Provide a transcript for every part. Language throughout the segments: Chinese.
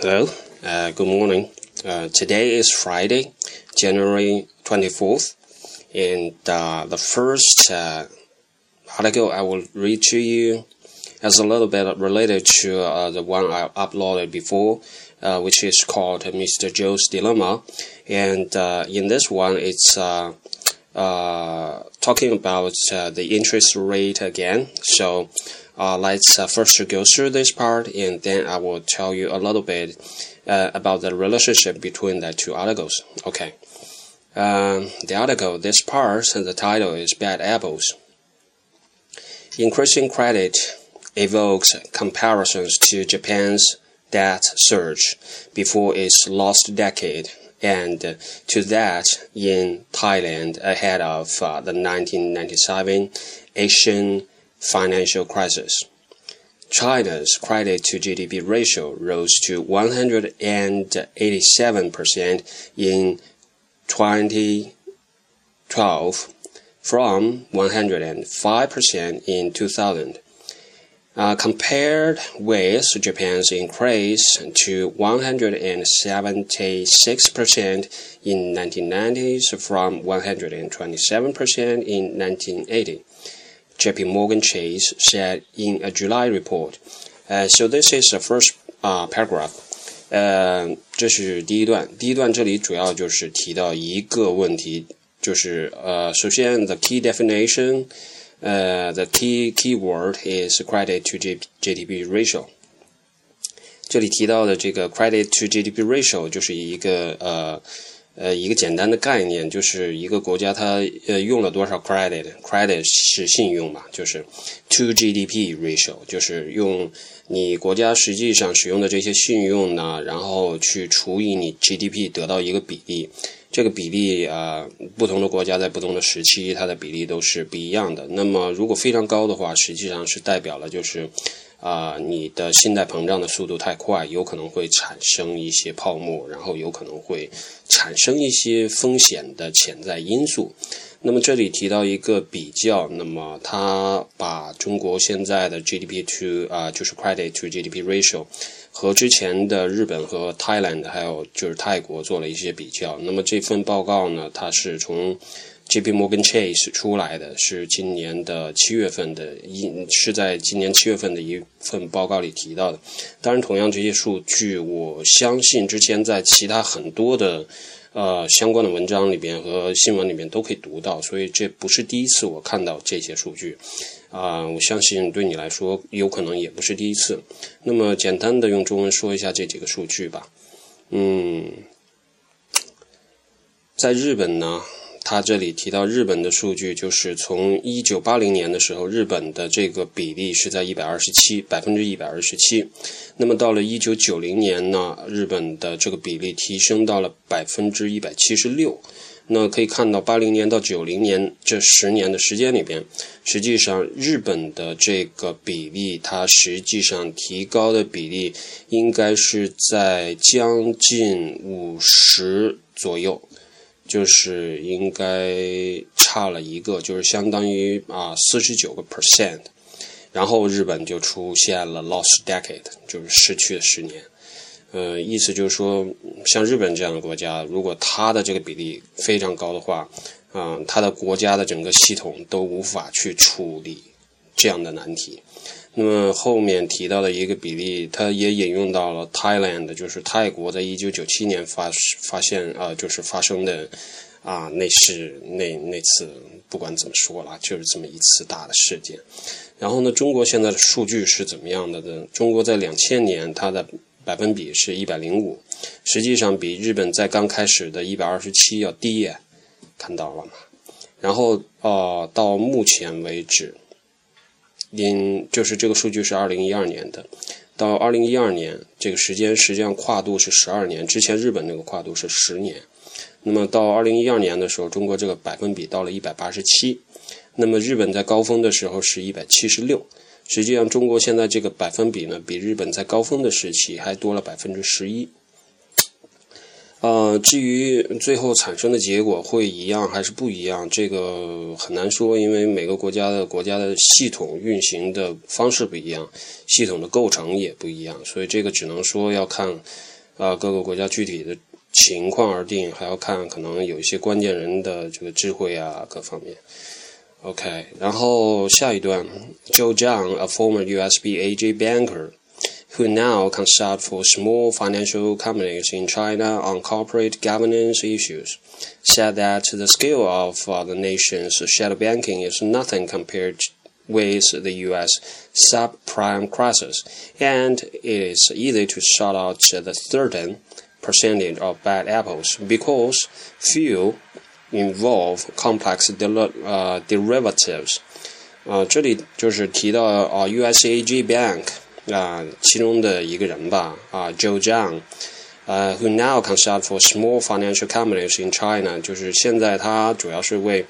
Hello, uh, good morning. Uh, today is Friday, January 24th, and uh, the first uh, article I will read to you is a little bit related to uh, the one I uploaded before, uh, which is called Mr. Joe's Dilemma. And in this one, it's talking about the interest rate again. So uh, let's uh, first go through this part, and then I will tell you a little bit uh, about the relationship between the two articles. Okay. Um, the article, this part, the title is Bad Apples. Increasing credit evokes comparisons to Japan's debt surge before its lost decade and to that in Thailand ahead of uh, the 1997 Asian financial crisis. China's credit to GDP ratio rose to 187% in 2012 from 105% in 2000. Uh, compared with Japan's increase to 176% in 1990s from 127% in 1980. JP Morgan Chase said in a July report. Uh, so this is the first uh, paragraph. 呃，这是第一段。第一段这里主要就是提到一个问题，就是呃，首先 the key definition，呃，the key keyword is credit to G GDP ratio。这里提到的这个 credit to GDP ratio 就是一个呃 呃一个简单的概念，就是一个国家它呃用了多少 credit，credit 是信用嘛，就是 to GDP ratio 就是用你国家实际上使用的这些信用呢，然后去除以你 GDP 得到一个比例。这个比例啊、不同的国家在不同的时期，它的比例都是不一样的。那么如果非常高的话，实际上是代表了就是啊、你的信贷膨胀的速度太快，有可能会产生一些泡沫，然后有可能会产生一些风险的潜在因素。那么这里提到一个比较，那么他把中国现在的 GDP to 啊、就是 credit to GDP ratio 和之前的日本和 Thailand 还有就是泰国做了一些比较。那么这份报告呢，它是从 JP Morgan Chase 出来的，是今年的七月份的一，是在今年七月份的一份报告里提到的。当然，同样这些数据，我相信之前在其他很多的。呃，相关的文章里边和新闻里面都可以读到，所以这不是第一次我看到这些数据，啊、我相信对你来说有可能也不是第一次。那么简单的用中文说一下这几个数据吧。嗯，在日本呢，他这里提到日本的数据，就是从一九八零年的时候，日本的这个比例是在一百二十七，百分之一百二十七。那么到了一九九零年呢，日本的这个比例提升到了百分之一百七十六。那可以看到，八零年到九零年这十年的时间里边，实际上日本的这个比例，它实际上提高的比例应该是在将近五十左右。就是应该差了一个，就是相当于啊四十九个 percent，然后日本就出现了 lost decade，就是失去的十年。呃，意思就是说，像日本这样的国家，如果它的这个比例非常高的话，啊、呃，它的国家的整个系统都无法去处理这样的难题。那么后面提到的一个比例，它也引用到了 Thailand，就是泰国在一九九七年发发现啊、呃，就是发生的啊，那是那那次不管怎么说啦，就是这么一次大的事件。然后呢，中国现在的数据是怎么样的呢？中国在两千年它的百分比是一百零五，实际上比日本在刚开始的一百二十七要低耶，看到了吗？然后呃，到目前为止。嗯就是这个数据是二零一二年的，到二零一二年这个时间实际上跨度是十二年，之前日本那个跨度是十年。那么到二零一二年的时候，中国这个百分比到了一百八十七，那么日本在高峰的时候是一百七十六。实际上，中国现在这个百分比呢，比日本在高峰的时期还多了百分之十一。呃，至于最后产生的结果会一样还是不一样，这个很难说，因为每个国家的国家的系统运行的方式不一样，系统的构成也不一样，所以这个只能说要看啊各个国家具体的情况而定，还要看可能有一些关键人的这个智慧啊各方面。OK，然后下一段，Joe Zhang，a former USB AJ banker。who now consult for small financial companies in China on corporate governance issues, said that the scale of uh, the nation's shadow banking is nothing compared with the U.S. subprime crisis, and it is easy to sort out the certain percentage of bad apples because few involve complex uh, derivatives. 啊、呃，这里就是提到啊、呃、，USAG Bank 啊，其中的一个人吧，啊，Joe Zhang，呃，who now consult for small financial companies in China，就是现在他主要是为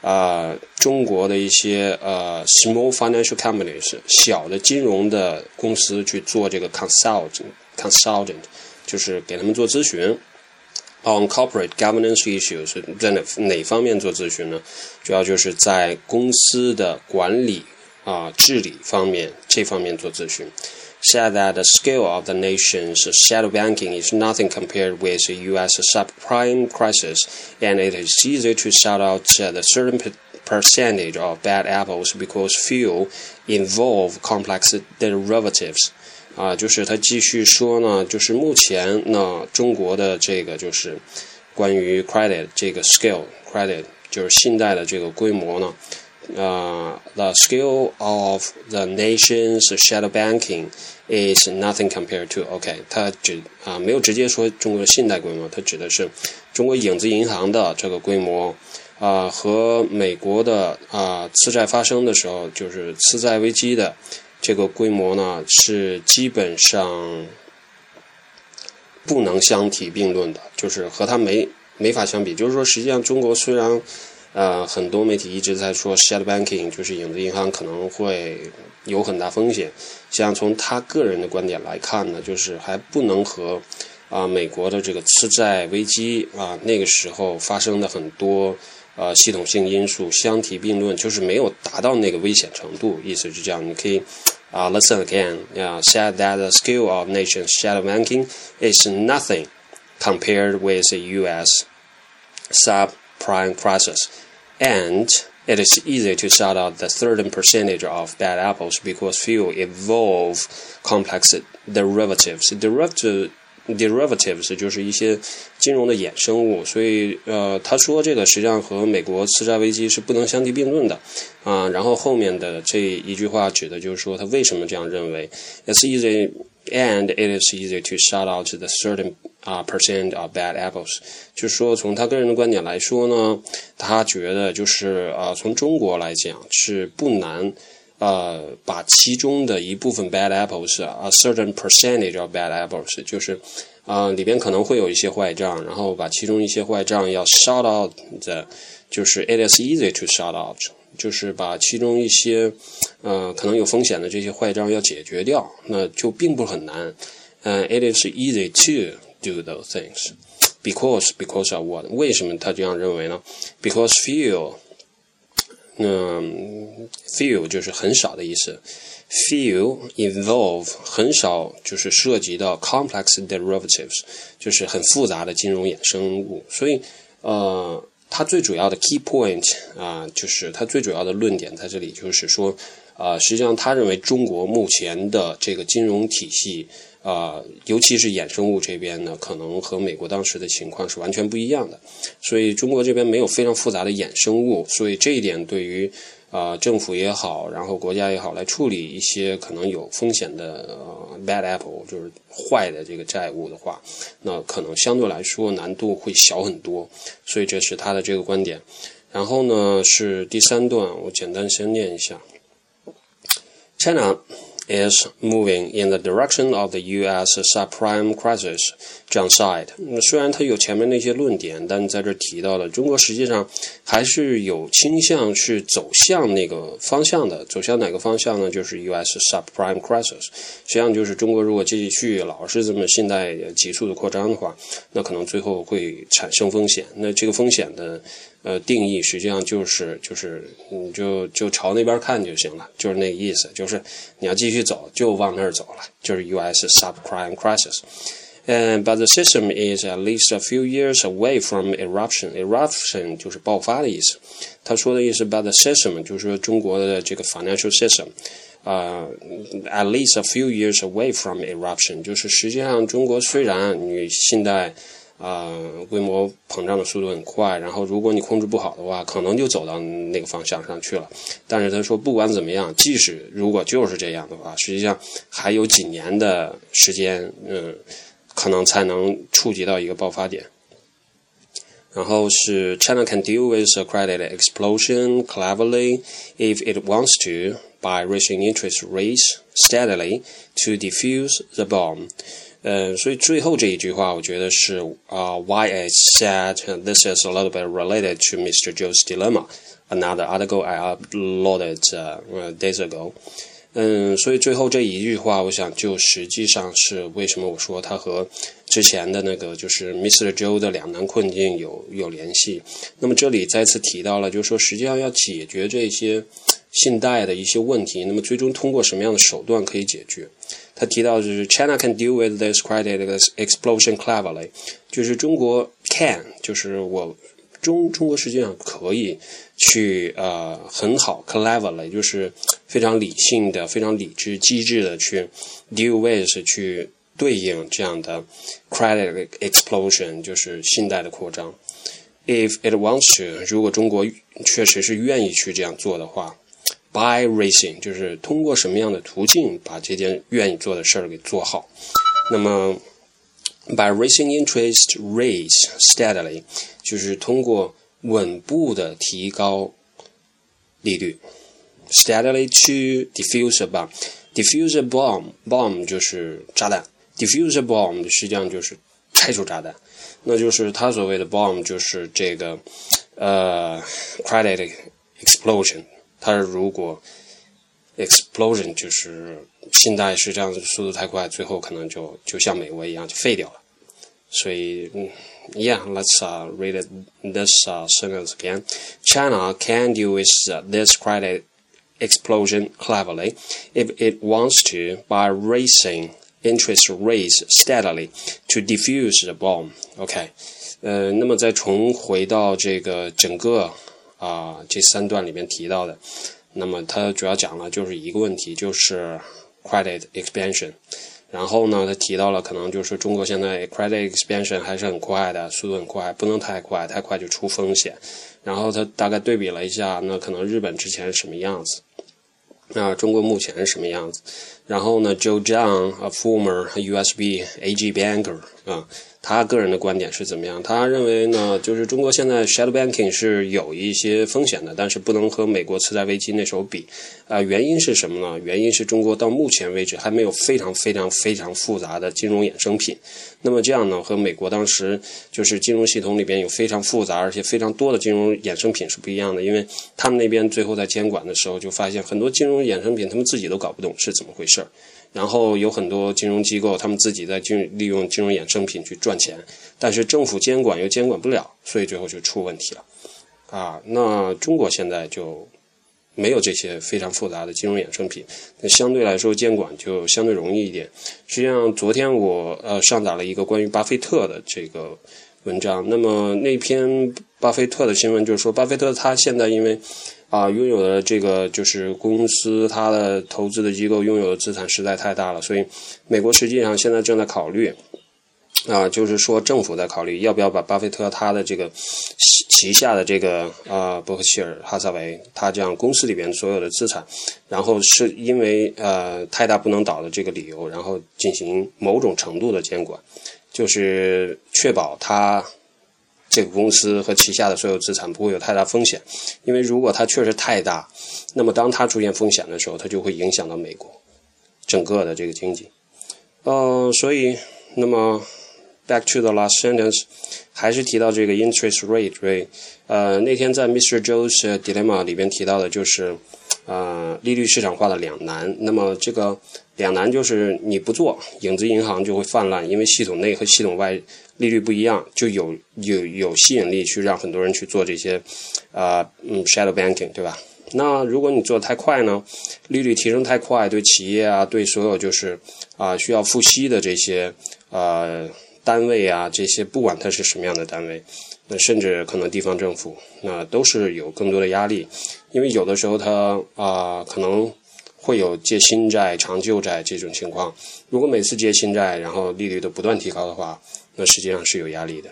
啊中国的一些呃 small financial companies 小的金融的公司去做这个 consultant，consultant，就是给他们做咨询。On corporate governance issues，在哪哪方面做咨询呢？主要就是在公司的管理。啊治理方面这方面做咨询，said that the scale of the nation's shadow banking is nothing compared with the U.S. subprime crisis, and it is easy to shout out the certain percentage of bad apples because few involve complex derivatives. 啊，就是他继续说呢，就是目前呢，中国的这个就是关于 credit 这个 scale credit 就是信贷的这个规模呢。啊 the scale of the nation's shadow banking is nothing compared to OK，它指啊、没有直接说中国的信贷规模，它指的是中国影子银行的这个规模啊、和美国的啊、次债发生的时候，就是次债危机的这个规模呢是基本上不能相提并论的，就是和它没没法相比。就是说，实际上中国虽然呃，很多媒体一直在说 shadow banking，就是影子银行可能会有很大风险。像从他个人的观点来看呢，就是还不能和啊美国的这个次债危机啊那个时候发生的很多呃系统性因素相提并论，就是没有达到那个危险程度。意思是这样，你可以啊 listen again，啊 said that the scale of nation's shadow banking is nothing compared with the U.S. subprime crisis. and it is easy to sort out the certain percentage of bad apples because few involve complex derivatives. Derivative derivatives 就是一些金融的衍生物，所以呃，他说这个实际上和美国次贷危机是不能相提并论的啊。然后后面的这一句话指的就是说他为什么这样认为？It's easy and it is easy to sort out the certain 啊，percent of bad apples，就是说从他个人的观点来说呢，他觉得就是啊，从中国来讲是不难，呃，把其中的一部分 bad apples 啊，certain percentage of bad apples，就是啊里边可能会有一些坏账，然后把其中一些坏账要 shout out 的，就是 it is easy to shout out，就是把其中一些呃可能有风险的这些坏账要解决掉，那就并不很难，嗯，it is easy to。do those things. Because because of what？为什么他这样认为呢？Because few，嗯，few 就是很少的意思。Few involve 很少就是涉及到 complex derivatives，就是很复杂的金融衍生物。所以，呃，他最主要的 key point 啊，就是他最主要的论点在这里，就是说，啊，实际上他认为中国目前的这个金融体系。啊，尤其是衍生物这边呢，可能和美国当时的情况是完全不一样的。所以中国这边没有非常复杂的衍生物，所以这一点对于啊政府也好，然后国家也好，来处理一些可能有风险的 bad apple，就是坏的这个债务的话，那可能相对来说难度会小很多。所以这是他的这个观点。然后呢是第三段，我简单先念一下。China is moving in the direction of the U.S. subprime crisis downside。虽然它有前面那些论点，但在这提到了中国实际上还是有倾向去走向那个方向的。走向哪个方向呢？就是 U.S. subprime crisis。实际上就是中国如果继续老是这么信贷急速的扩张的话，那可能最后会产生风险。那这个风险的。呃，定义实际上就是就是你就就朝那边看就行了，就是那个意思，就是你要继续走就往那儿走了，就是 U.S. subprime crisis。And but the system is at least a few years away from eruption. Eruption 就是爆发的意思。他说的意思，but the system 就是说中国的这个 financial system，啊、uh,，at least a few years away from eruption，就是实际上中国虽然你信贷。 啊，规模膨胀的速度很快，然后如果你控制不好的话，可能就走到那个方向上去了。但是他说，不管怎么样，即使如果就是这样的话，实际上还有几年的时间，嗯，可能才能触及到一个爆发点。然后是 China can deal with a credit explosion cleverly if it wants to by raising interest rates steadily to defuse the bomb. 呃，所以最后这一句话，我觉得是啊、，Why I said this is a little bit related to Mr. Joe's dilemma, another article I uploaded uh, days ago。嗯，所以最后这一句话，我想就实际上是为什么我说它和之前的那个就是 Mr. Joe 的两难困境有有联系。那么这里再次提到了，就是说实际上要解决这些信贷的一些问题，那么最终通过什么样的手段可以解决？他提到就是 China can deal with this credit explosion cleverly，就是中国 can，就是我中中国实际上可以去呃很好 cleverly，就是非常理性的、非常理智、机智的去 deal with 去对应这样的 credit explosion，就是信贷的扩张。If it wants to，如果中国确实是愿意去这样做的话。By raising 就是通过什么样的途径把这件愿意做的事儿给做好。那么，by raising interest rates steadily 就是通过稳步的提高利率。Steadily to diffuse a bomb. Diffuse a bomb. Bomb 就是炸弹。Diffuse a bomb 实际上就是拆除炸弹。那就是他所谓的 bomb 就是这个呃 credit explosion。它如果 explosion 就是信贷是这样子速度太快，最后可能就就像美国一样就废掉了。所以，嗯，Yeah, let's uh, read it, this uh, sentence again. China can deal with uh, this credit explosion cleverly if it wants to by raising interest rates steadily to defuse the bomb. OK，呃，那么再重回到这个整个。 啊，这三段里面提到的，那么它主要讲了就是一个问题，就是 credit expansion。然后呢，他提到了可能就是中国现在 credit expansion 还是很快的，速度很快，不能太快，太快就出风险。然后他大概对比了一下，那可能日本之前是什么样子，那中国目前是什么样子。然后呢，Joe John，a former USB AG banker，啊。他个人的观点是怎么样？他认为呢，就是中国现在 shadow banking 是有一些风险的，但是不能和美国次贷危机那时候比。啊，原因是什么呢？原因是中国到目前为止还没有非常非常非常复杂的金融衍生品。那么这样呢，和美国当时就是金融系统里边有非常复杂而且非常多的金融衍生品是不一样的。因为他们那边最后在监管的时候就发现很多金融衍生品他们自己都搞不懂是怎么回事儿。然后有很多金融机构，他们自己在金利用金融衍生品去赚钱，但是政府监管又监管不了，所以最后就出问题了。啊，那中国现在就没有这些非常复杂的金融衍生品，那相对来说监管就相对容易一点。实际上，昨天我呃上载了一个关于巴菲特的这个文章，那么那篇巴菲特的新闻就是说，巴菲特他现在因为。啊，拥有的这个就是公司，它的投资的机构拥有的资产实在太大了，所以美国实际上现在正在考虑，啊，就是说政府在考虑要不要把巴菲特他的这个旗下的这个啊伯克希尔哈撒韦他这样公司里边所有的资产，然后是因为呃太大不能倒的这个理由，然后进行某种程度的监管，就是确保他。这个公司和旗下的所有资产不会有太大风险，因为如果它确实太大，那么当它出现风险的时候，它就会影响到美国。整个的这个经济。呃，所以那么 back to the last sentence，还是提到这个 interest rate，rate。呃，那天在 Mr. Joe's dilemma 里边提到的就是。呃，利率市场化的两难。那么这个两难就是你不做，影子银行就会泛滥，因为系统内和系统外利率不一样，就有有有吸引力去让很多人去做这些，呃，嗯，shadow banking，对吧？那如果你做的太快呢，利率提升太快，对企业啊，对所有就是啊需要付息的这些呃单位啊，这些不管它是什么样的单位。那甚至可能地方政府，那都是有更多的压力，因为有的时候它啊可能会有借新债偿旧债这种情况。如果每次借新债，然后利率都不断提高的话，那实际上是有压力的。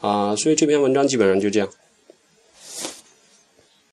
啊，所以这篇文章基本上就这样。